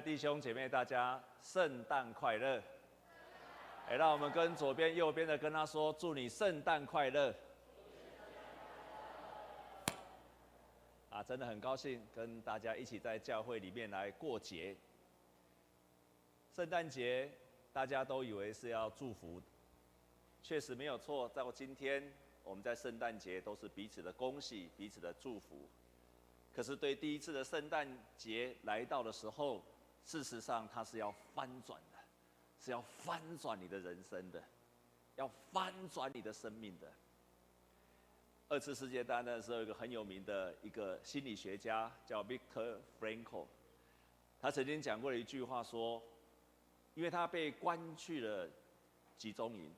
弟兄姐妹，大家圣诞快乐！哎，让我们跟左边、右边的跟他说：“祝你圣诞快乐！”啊，真的很高兴跟大家一起在教会里面来过节。圣诞节大家都以为是要祝福，确实没有错。在我今天，我们在圣诞节都是彼此的恭喜、彼此的祝福。可是，对第一次的圣诞节来到的时候，事实上它是要翻转的，是要翻转你的人生的，要翻转你的生命的。二次世界大战的时候，一个很有名的一个心理学家叫 Victor Frankl，他曾经讲过了一句话说，因为他被关去了集中营，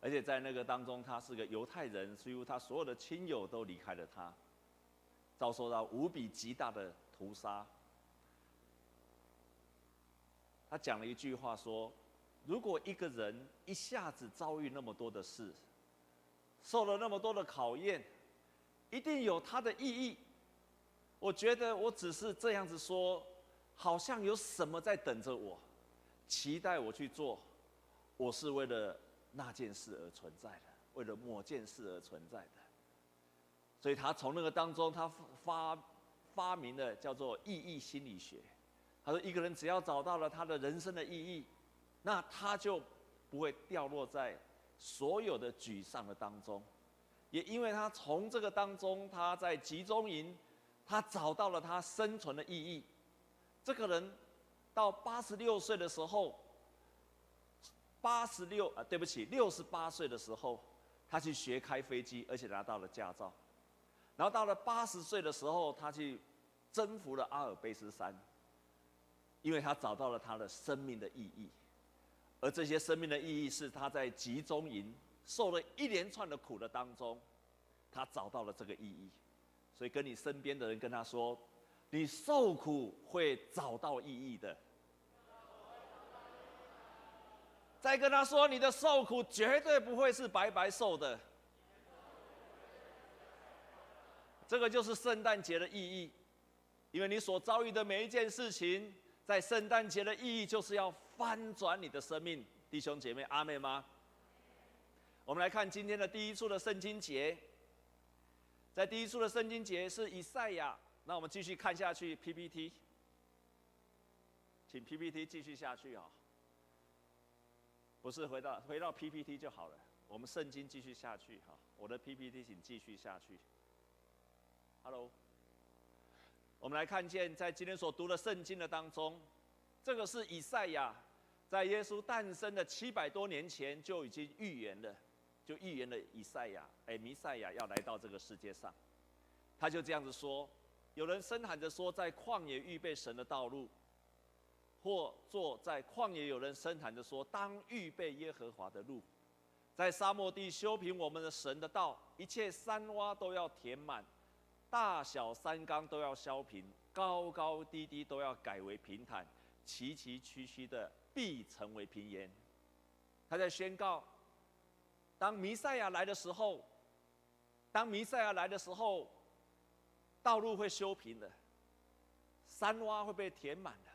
而且在那个当中，他是个犹太人，几乎他所有的亲友都离开了他。遭受到无比极大的屠杀。他讲了一句话说：“如果一个人一下子遭遇那么多的事，受了那么多的考验，一定有他的意义。我觉得我只是这样子说，好像有什么在等着我，期待我去做。我是为了那件事而存在的，为了某件事而存在的。”所以他从那个当中，他发发明了叫做意义心理学。他说，一个人只要找到了他的人生的意义，那他就不会掉落在所有的沮丧的当中。也因为他从这个当中，他在集中营，他找到了他生存的意义。这个人到八十六岁的时候，八十六啊，对不起，六十八岁的时候，他去学开飞机，而且拿到了驾照。然后到了八十岁的时候，他去征服了阿尔卑斯山，因为他找到了他的生命的意义，而这些生命的意义是他在集中营受了一连串的苦的当中，他找到了这个意义。所以跟你身边的人跟他说，你受苦会找到意义的。再跟他说，你的受苦绝对不会是白白受的。这个就是圣诞节的意义，因为你所遭遇的每一件事情，在圣诞节的意义就是要翻转你的生命，弟兄姐妹，阿妹吗？我们来看今天的第一处的圣经节，在第一处的圣经节是以赛亚，那我们继续看下去 PPT，请 PPT 继续下去啊，不是回到回到 PPT 就好了，我们圣经继续下去哈，我的 PPT 请继续下去。Hello，我们来看见在今天所读的圣经的当中，这个是以赛亚在耶稣诞生的七百多年前就已经预言了，就预言了以赛亚，哎，弥赛亚要来到这个世界上，他就这样子说：有人声喊着说，在旷野预备神的道路，或坐在旷野，有人声喊着说，当预备耶和华的路，在沙漠地修平我们的神的道，一切山洼都要填满。大小山冈都要削平，高高低低都要改为平坦，崎崎岖岖的必成为平原。他在宣告：当弥赛亚来的时候，当弥赛亚来的时候，道路会修平的，山洼会被填满的，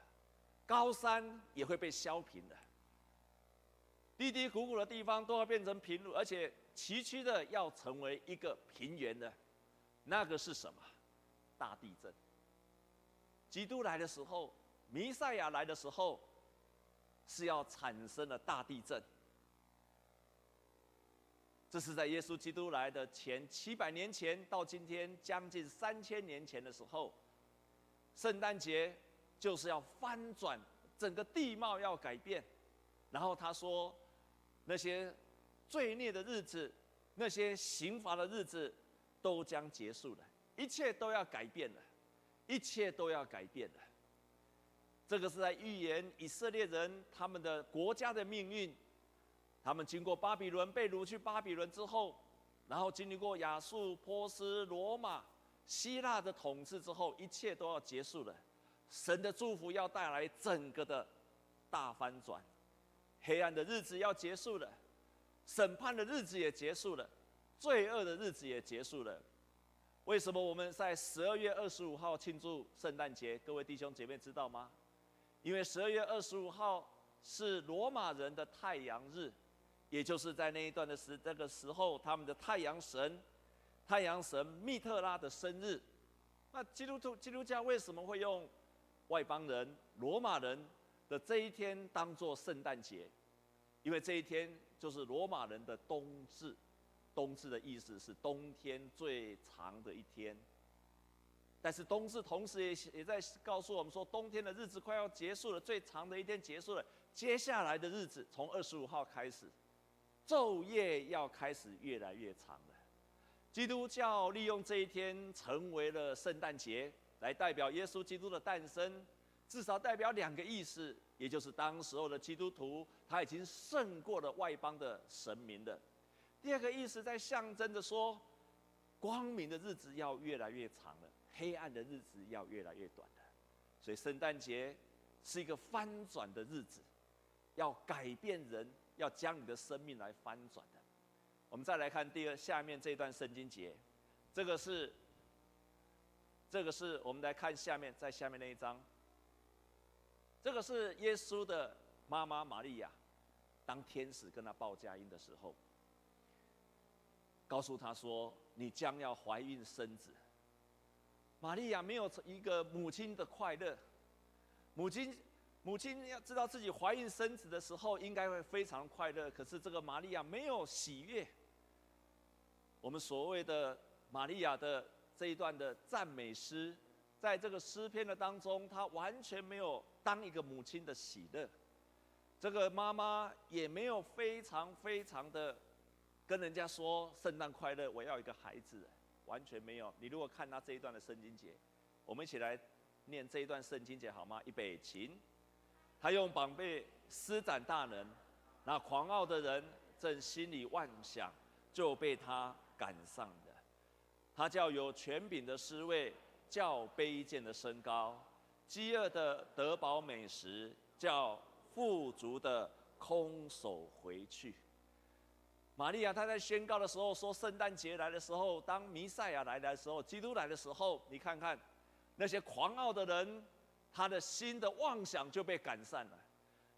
高山也会被削平的，低低谷谷的地方都要变成平路，而且崎岖的要成为一个平原的。那个是什么？大地震。基督来的时候，弥赛亚来的时候，是要产生了大地震。这是在耶稣基督来的前七百年前到今天将近三千年前的时候，圣诞节就是要翻转整个地貌，要改变。然后他说，那些罪孽的日子，那些刑罚的日子。都将结束了，一切都要改变了，一切都要改变了。这个是在预言以色列人他们的国家的命运。他们经过巴比伦被掳去巴比伦之后，然后经历过亚述、波斯、罗马、希腊的统治之后，一切都要结束了。神的祝福要带来整个的大翻转，黑暗的日子要结束了，审判的日子也结束了。罪恶的日子也结束了。为什么我们在十二月二十五号庆祝圣诞节？各位弟兄姐妹知道吗？因为十二月二十五号是罗马人的太阳日，也就是在那一段的时这个时候，他们的太阳神，太阳神密特拉的生日。那基督徒基督教为什么会用外邦人罗马人的这一天当做圣诞节？因为这一天就是罗马人的冬至，冬至的意思是冬天最长的一天。但是冬至同时也也在告诉我们说，冬天的日子快要结束了，最长的一天结束了，接下来的日子从二十五号开始，昼夜要开始越来越长了。基督教利用这一天成为了圣诞节，来代表耶稣基督的诞生，至少代表两个意思。也就是当时候的基督徒，他已经胜过了外邦的神明的。第二个意思在象征着说，光明的日子要越来越长了，黑暗的日子要越来越短了。所以圣诞节是一个翻转的日子，要改变人，要将你的生命来翻转的。我们再来看第二下面这段圣经节，这个是，这个是我们来看下面在下面那一章。这个是耶稣的妈妈玛利亚，当天使跟他报佳音的时候，告诉他说：“你将要怀孕生子。”玛利亚没有一个母亲的快乐，母亲母亲要知道自己怀孕生子的时候，应该会非常快乐。可是这个玛利亚没有喜悦。我们所谓的玛利亚的这一段的赞美诗。在这个诗篇的当中，她完全没有当一个母亲的喜乐，这个妈妈也没有非常非常的跟人家说圣诞快乐，我要一个孩子，完全没有。你如果看他这一段的圣经节，我们一起来念这一段圣经节好吗？预备起，他用宝贝施展大能，那狂傲的人正心里妄想，就被他赶上了。他叫有权柄的侍卫。叫卑贱的升高，饥饿的得饱美食，叫富足的空手回去。玛利亚她在宣告的时候说：圣诞节来的时候，当弥赛亚来的时候，基督来的时候，你看看那些狂傲的人，他的心的妄想就被赶散了；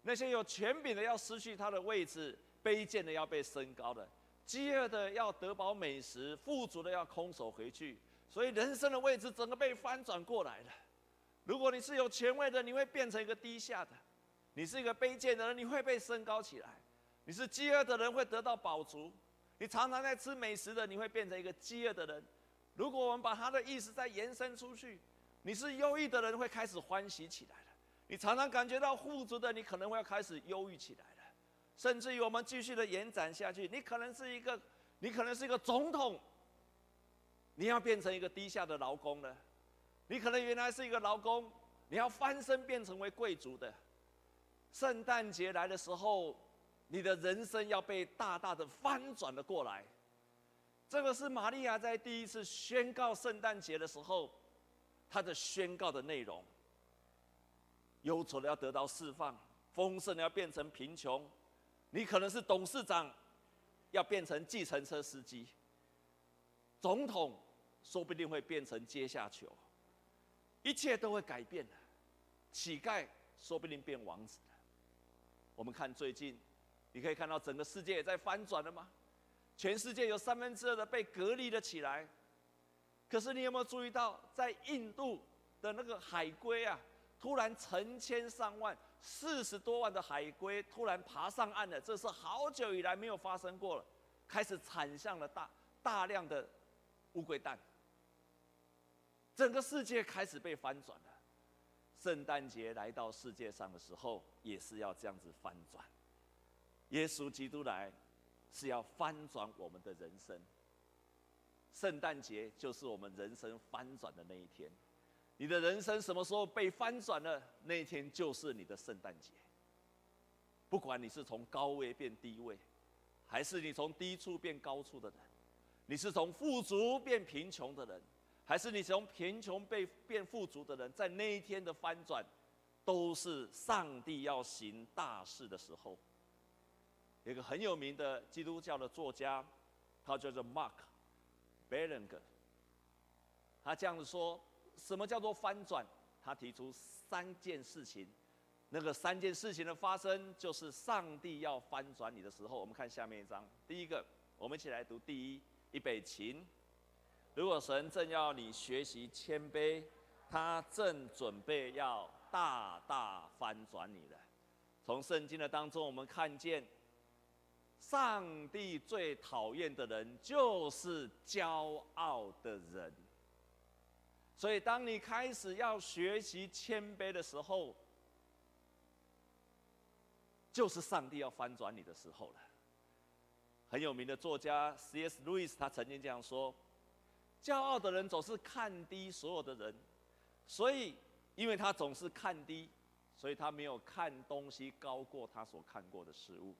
那些有权柄的要失去他的位置，卑贱的要被升高了，饥饿的要得饱美食，富足的要空手回去。所以人生的位置整个被翻转过来了。如果你是有权位的，你会变成一个低下的；你是一个卑贱的人，你会被升高起来；你是饥饿的人，会得到饱足；你常常在吃美食的，你会变成一个饥饿的人。如果我们把他的意思再延伸出去，你是忧郁的人，会开始欢喜起来了；你常常感觉到富足的，你可能会要开始忧郁起来了。甚至于我们继续的延展下去，你可能是一个，你可能是一个总统。你要变成一个低下的劳工了，你可能原来是一个劳工，你要翻身变成为贵族的。圣诞节来的时候，你的人生要被大大的翻转了过来。这个是玛利亚在第一次宣告圣诞节的时候，她的宣告的内容：忧愁的要得到释放，丰盛的要变成贫穷。你可能是董事长，要变成计程车司机。总统说不定会变成阶下囚，一切都会改变的。乞丐说不定变王子了。我们看最近，你可以看到整个世界也在翻转了吗？全世界有三分之二的被隔离了起来。可是你有没有注意到，在印度的那个海龟啊，突然成千上万、四十多万的海龟突然爬上岸了，这是好久以来没有发生过了，开始产下了大大量的。乌龟蛋，整个世界开始被翻转了。圣诞节来到世界上的时候，也是要这样子翻转。耶稣基督来，是要翻转我们的人生。圣诞节就是我们人生翻转的那一天。你的人生什么时候被翻转了？那一天就是你的圣诞节。不管你是从高位变低位，还是你从低处变高处的人。你是从富足变贫穷的人，还是你从贫穷被变富足的人？在那一天的翻转，都是上帝要行大事的时候。有一个很有名的基督教的作家，他叫做 Mark Baleng 他这样子说：什么叫做翻转？他提出三件事情，那个三件事情的发生，就是上帝要翻转你的时候。我们看下面一章，第一个，我们一起来读第一，预备琴。如果神正要你学习谦卑，他正准备要大大翻转你了。从圣经的当中，我们看见，上帝最讨厌的人就是骄傲的人。所以，当你开始要学习谦卑的时候，就是上帝要翻转你的时候了。很有名的作家 C.S. Lewis 他曾经这样说：“骄傲的人总是看低所有的人，所以，因为他总是看低，所以他没有看东西高过他所看过的事物。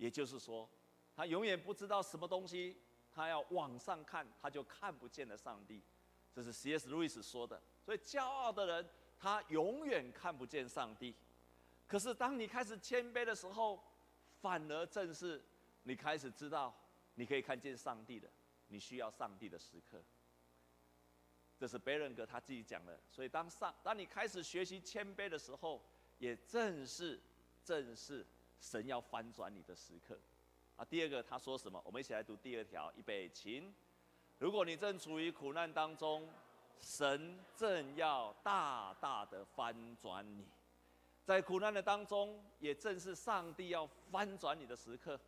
也就是说，他永远不知道什么东西，他要往上看，他就看不见了上帝。”这是 C.S. 路易斯说的，所以骄傲的人他永远看不见上帝。可是当你开始谦卑的时候，反而正是你开始知道你可以看见上帝的，你需要上帝的时刻。这是贝伦格他自己讲的。所以当上当你开始学习谦卑的时候，也正是正是神要翻转你的时刻。啊，第二个他说什么？我们一起来读第二条，预备起。如果你正处于苦难当中，神正要大大的翻转你，在苦难的当中，也正是上帝要翻转你的时刻。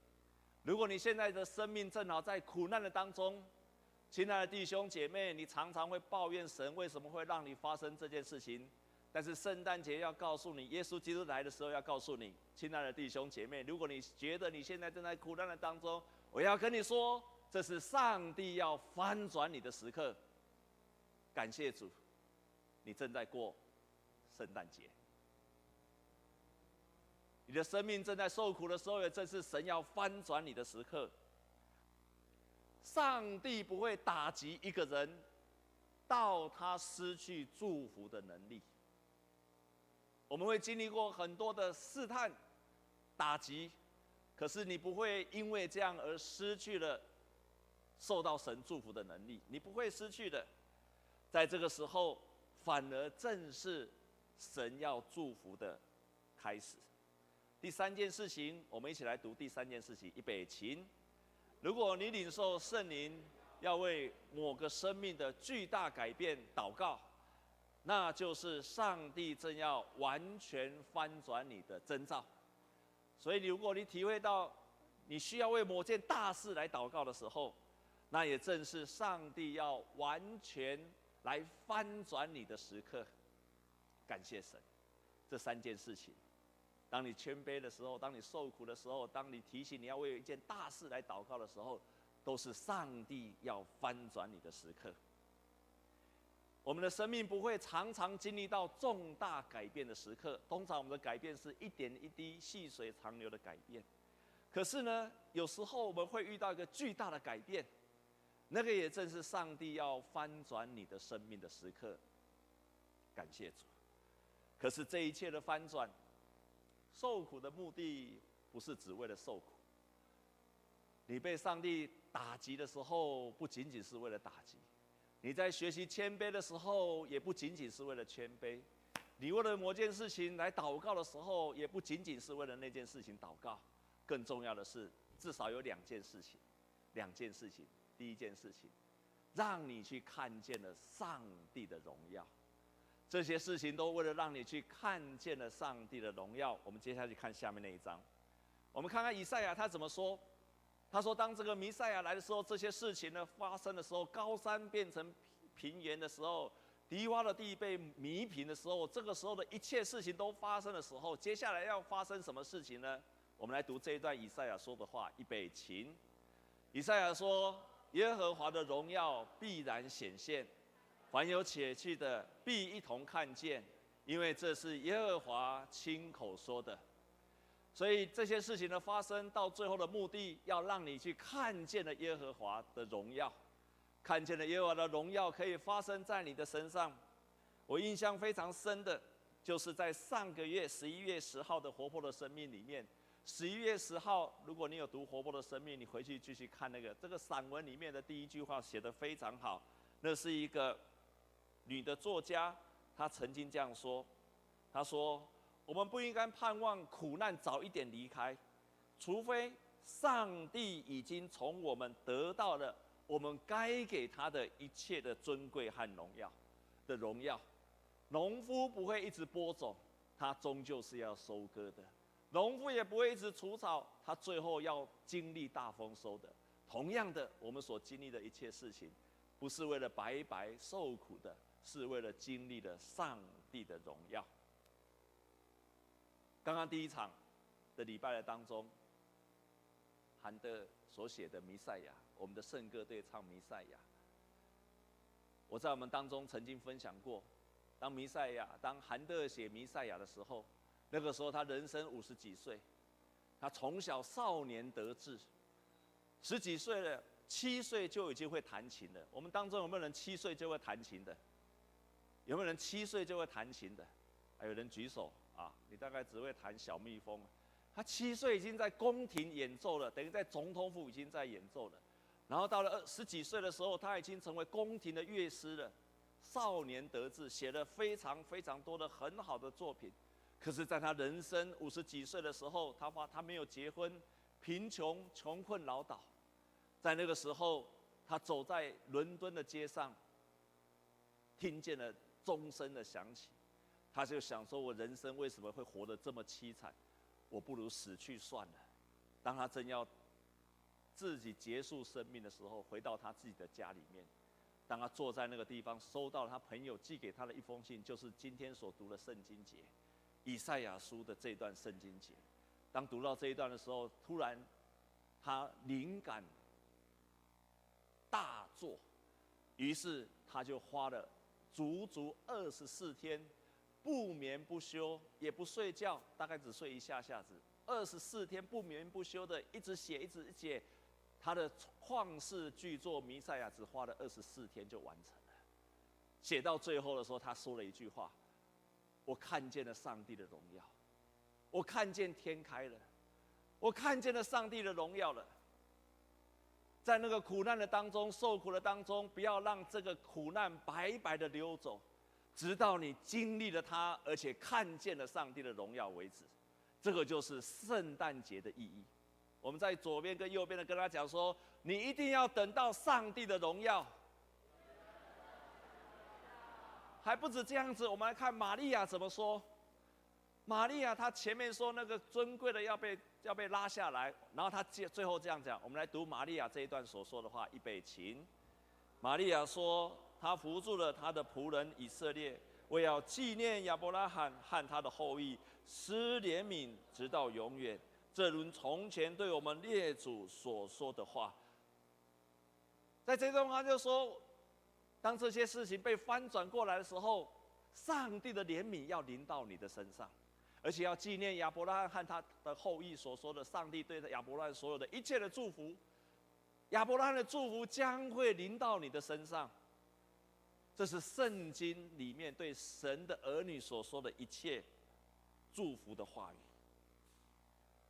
如果你现在的生命正好在苦难的当中，亲爱的弟兄姐妹，你常常会抱怨神为什么会让你发生这件事情。但是圣诞节要告诉你，耶稣基督来的时候要告诉你，亲爱的弟兄姐妹，如果你觉得你现在正在苦难的当中，我要跟你说。这是上帝要翻转你的时刻，感谢主，你正在过圣诞节。你的生命正在受苦的时候，也正是神要翻转你的时刻。上帝不会打击一个人，到他失去祝福的能力。我们会经历过很多的试探、打击，可是你不会因为这样而失去了。受到神祝福的能力，你不会失去的。在这个时候，反而正是神要祝福的开始。第三件事情，我们一起来读第三件事情。预备起。如果你领受圣灵，要为某个生命的巨大改变祷告，那就是上帝正要完全翻转你的征兆。所以，如果你体会到你需要为某件大事来祷告的时候，那也正是上帝要完全来翻转你的时刻，感谢神。这三件事情，当你谦卑的时候，当你受苦的时候，当你提醒你要为一件大事来祷告的时候，都是上帝要翻转你的时刻。我们的生命不会常常经历到重大改变的时刻，通常我们的改变是一点一滴细水长流的改变。可是呢，有时候我们会遇到一个巨大的改变。那个也正是上帝要翻转你的生命的时刻，感谢主。可是这一切的翻转，受苦的目的不是只为了受苦。你被上帝打击的时候，不仅仅是为了打击；你在学习谦卑的时候，也不仅仅是为了谦卑；你为了某件事情来祷告的时候，也不仅仅是为了那件事情祷告。更重要的是，至少有两件事情，两件事情。第一件事情，让你去看见了上帝的荣耀。这些事情都为了让你去看见了上帝的荣耀。我们接下去看下面那一章，我们看看以赛亚他怎么说。他说：“当这个弥赛亚来的时候，这些事情呢发生的时候，高山变成平原的时候，低洼的地被弥平的时候，这个时候的一切事情都发生的时候，接下来要发生什么事情呢？我们来读这一段以赛亚说的话，预备起。以赛亚说。”耶和华的荣耀必然显现，凡有血气的必一同看见，因为这是耶和华亲口说的。所以这些事情的发生，到最后的目的，要让你去看见了耶和华的荣耀，看见了耶和华的荣耀可以发生在你的身上。我印象非常深的，就是在上个月十一月十号的活泼的生命里面。十一月十号，如果你有读《活泼的生命》，你回去继续看那个这个散文里面的第一句话写得非常好。那是一个女的作家，她曾经这样说：“她说，我们不应该盼望苦难早一点离开，除非上帝已经从我们得到了我们该给他的一切的尊贵和荣耀的荣耀。农夫不会一直播种，他终究是要收割的；农夫也不会一直除草，他最后要经历大丰收的。同样的，我们所经历的一切事情，不是为了白白受苦的，是为了经历了上帝的荣耀。刚刚第一场的礼拜的当中，韩德所写的《弥赛亚》，我们的圣歌队唱《弥赛亚》。我在我们当中曾经分享过，当弥赛亚，当韩德写《弥赛亚》的时候，那个时候他人生五十几岁，他从小少年得志，十几岁了，七岁就已经会弹琴了。我们当中有没有人七岁就会弹琴的？有没有人七岁就会弹琴的？还有人举手。啊，你大概只会弹小蜜蜂，他七岁已经在宫廷演奏了，等于在总统府已经在演奏了。然后到了二十几岁的时候，他已经成为宫廷的乐师了。少年得志，写了非常非常多的很好的作品。可是，在他人生五十几岁的时候，他发他没有结婚，贫穷穷困潦倒。在那个时候，他走在伦敦的街上，听见了钟声的响起。他就想说：“我人生为什么会活得这么凄惨？我不如死去算了。”当他正要自己结束生命的时候，回到他自己的家里面，当他坐在那个地方，收到他朋友寄给他的一封信，就是今天所读的圣经节，以赛亚书的这段圣经节。当读到这一段的时候，突然他灵感大作，于是他就花了足足二十四天。不眠不休，也不睡觉，大概只睡一下下子。二十四天不眠不休的一直写，一直写，他的旷世巨作《弥赛亚》只花了二十四天就完成了。写到最后的时候，他说了一句话：“我看见了上帝的荣耀，我看见天开了，我看见了上帝的荣耀了。”在那个苦难的当中，受苦的当中，不要让这个苦难白白的溜走。直到你经历了它，而且看见了上帝的荣耀为止，这个就是圣诞节的意义。我们在左边跟右边的跟他讲说，你一定要等到上帝的荣耀。还不止这样子，我们来看玛利亚怎么说。玛利亚她前面说那个尊贵的要被要被拉下来，然后她最最后这样讲。我们来读玛利亚这一段所说的话，预备起。玛利亚说。他扶助了他的仆人以色列，为要纪念亚伯拉罕和他的后裔，施怜悯直到永远。正如从前对我们列祖所说的话。在这段话就说，当这些事情被翻转过来的时候，上帝的怜悯要临到你的身上，而且要纪念亚伯拉罕和他的后裔所说的，上帝对亚伯拉罕所有的一切的祝福，亚伯拉罕的祝福将会临到你的身上。这是圣经里面对神的儿女所说的一切祝福的话语。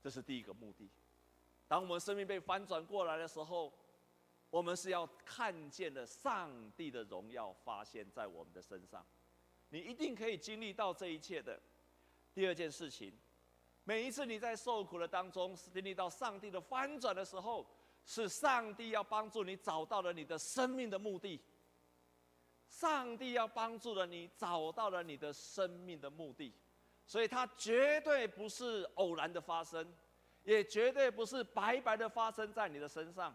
这是第一个目的。当我们生命被翻转过来的时候，我们是要看见了上帝的荣耀发现在我们的身上。你一定可以经历到这一切的。第二件事情，每一次你在受苦的当中经历到上帝的翻转的时候，是上帝要帮助你找到了你的生命的目的。上帝要帮助了你，找到了你的生命的目的，所以它绝对不是偶然的发生，也绝对不是白白的发生在你的身上。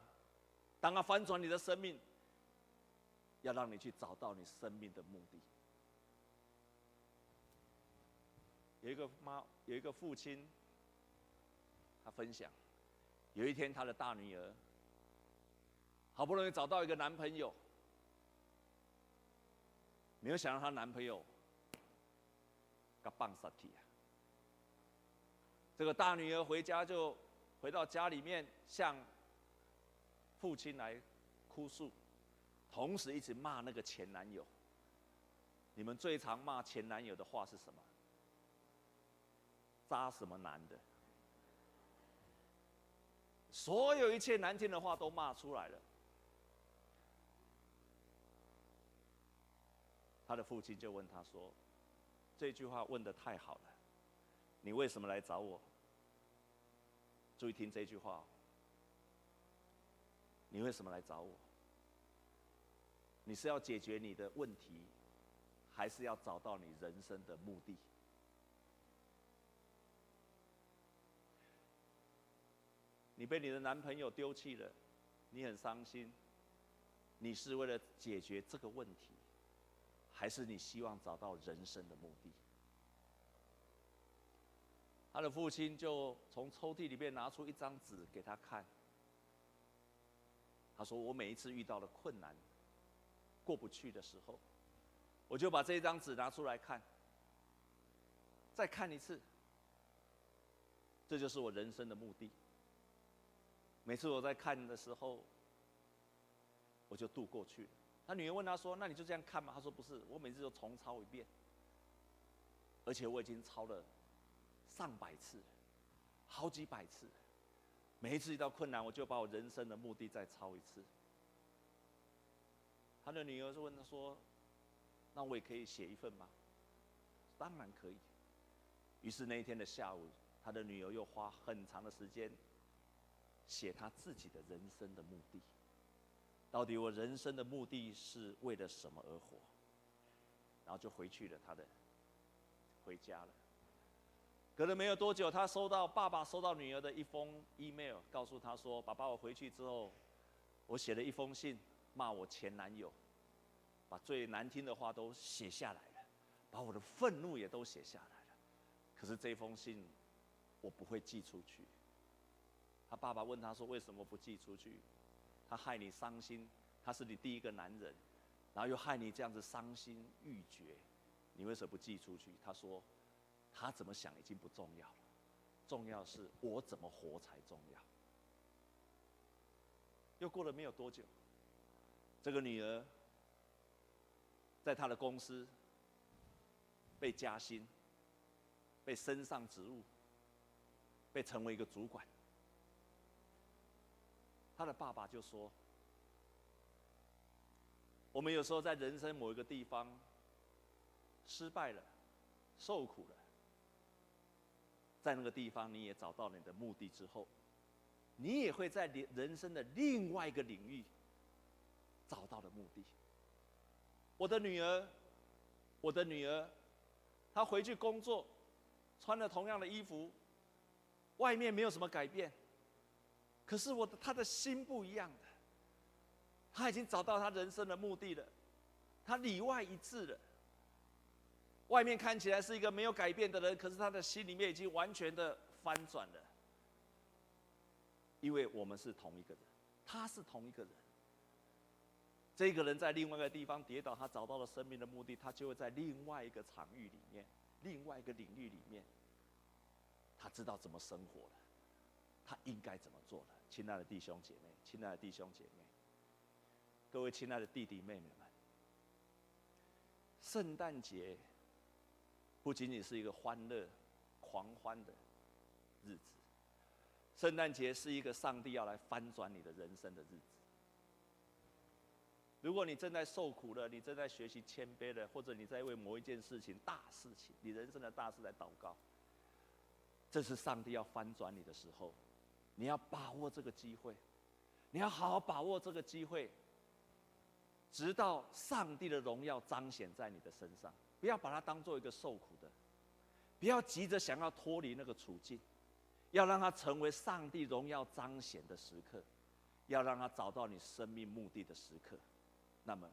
当它翻转你的生命，要让你去找到你生命的目的。有一个妈，有一个父亲，他分享，有一天他的大女儿好不容易找到一个男朋友。没有想到她男朋友，个棒杀去啊！这个大女儿回家就回到家里面，向父亲来哭诉，同时一直骂那个前男友。你们最常骂前男友的话是什么？渣什么男的？所有一切难听的话都骂出来了。他的父亲就问他说：“这句话问得太好了，你为什么来找我？注意听这句话。你为什么来找我？你是要解决你的问题，还是要找到你人生的目的？你被你的男朋友丢弃了，你很伤心。你是为了解决这个问题，还是你希望找到人生的目的？他的父亲就从抽屉里面拿出一张纸给他看。他说：“我每一次遇到了困难，过不去的时候，我就把这张纸拿出来看，再看一次。这就是我人生的目的。每次我在看的时候，我就度过去。”他女儿问他说：“那你就这样看吗？”他说：“不是，我每次都重抄一遍，而且我已经抄了上百次，好几百次。”每一次遇到困难，我就把我人生的目的再抄一次。他的女儿就问他说：“那我也可以写一份吗？”当然可以。于是那一天的下午，他的女儿又花很长的时间写他自己的人生的目的。到底我人生的目的是为了什么而活？然后就回去了，他的回家了。隔了没有多久，他收到爸爸收到女儿的一封 email，告诉他说：“爸爸，我回去之后，我写了一封信，骂我前男友，把最难听的话都写下来了，把我的愤怒也都写下来了。可是这封信，我不会寄出去。”他爸爸问他说：“为什么不寄出去？他害你伤心，他是你第一个男人，然后又害你这样子伤心欲绝，你为什么不寄出去？”他说。他怎么想已经不重要了，重要是我怎么活才重要。又过了没有多久，这个女儿在她的公司被加薪，被升上职务，被成为一个主管。他的爸爸就说：“我们有时候在人生某一个地方失败了，受苦了。”在那个地方，你也找到了你的目的之后，你也会在人生的另外一个领域找到了目的。我的女儿，我的女儿，她回去工作，穿了同样的衣服，外面没有什么改变，可是我的他的心不一样的，他已经找到他人生的目的了，他里外一致了。外面看起来是一个没有改变的人，可是他的心里面已经完全的翻转了。因为我们是同一个人，他是同一个人。这个人在另外一个地方跌倒，他找到了生命的目的，他就会在另外一个场域里面，另外一个领域里面，他知道怎么生活了，他应该怎么做了。亲爱的弟兄姐妹，亲爱的弟兄姐妹，各位亲爱的弟弟妹妹们，圣诞节。不仅仅是一个欢乐、狂欢的日子，圣诞节是一个上帝要来翻转你的人生的日子。如果你正在受苦了，你正在学习谦卑了，或者你在为某一件事情、大事情、你人生的大事来祷告，这是上帝要翻转你的时候，你要把握这个机会，你要好好把握这个机会，直到上帝的荣耀彰显在你的身上。不要把它当做一个受苦的，不要急着想要脱离那个处境，要让它成为上帝荣耀彰显的时刻，要让它找到你生命目的的时刻，那么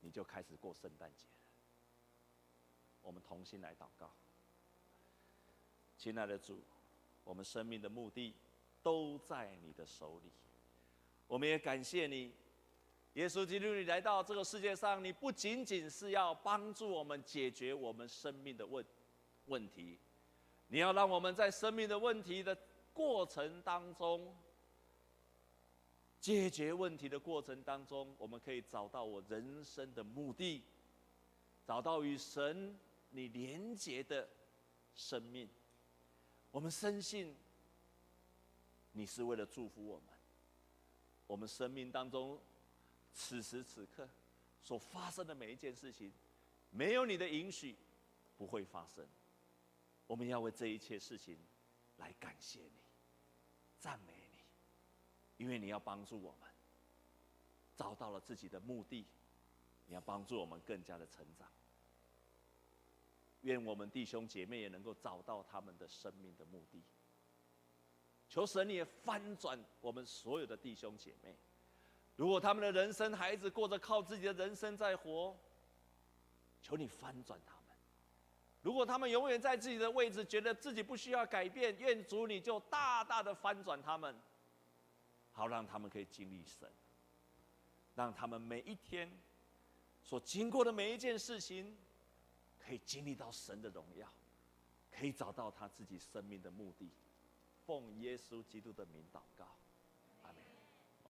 你就开始过圣诞节了。我们同心来祷告，亲爱的主，我们生命的目的都在你的手里，我们也感谢你。耶稣基督，你来到这个世界上，你不仅仅是要帮助我们解决我们生命的问问题，你要让我们在生命的问题的过程当中，解决问题的过程当中，我们可以找到我人生的目的，找到与神你连结的生命。我们深信，你是为了祝福我们，我们生命当中。此时此刻所发生的每一件事情，没有你的允许，不会发生。我们要为这一切事情来感谢你、赞美你，因为你要帮助我们找到了自己的目的，你要帮助我们更加的成长。愿我们弟兄姐妹也能够找到他们的生命的目的。求神你也翻转我们所有的弟兄姐妹，如果他们的人生孩子过着靠自己的人生在活，求你翻转他们；如果他们永远在自己的位置，觉得自己不需要改变，愿主你就大大的翻转他们，好让他们可以经历神，让他们每一天所经过的每一件事情，可以经历到神的荣耀，可以找到他自己生命的目的。奉耶稣基督的名祷告。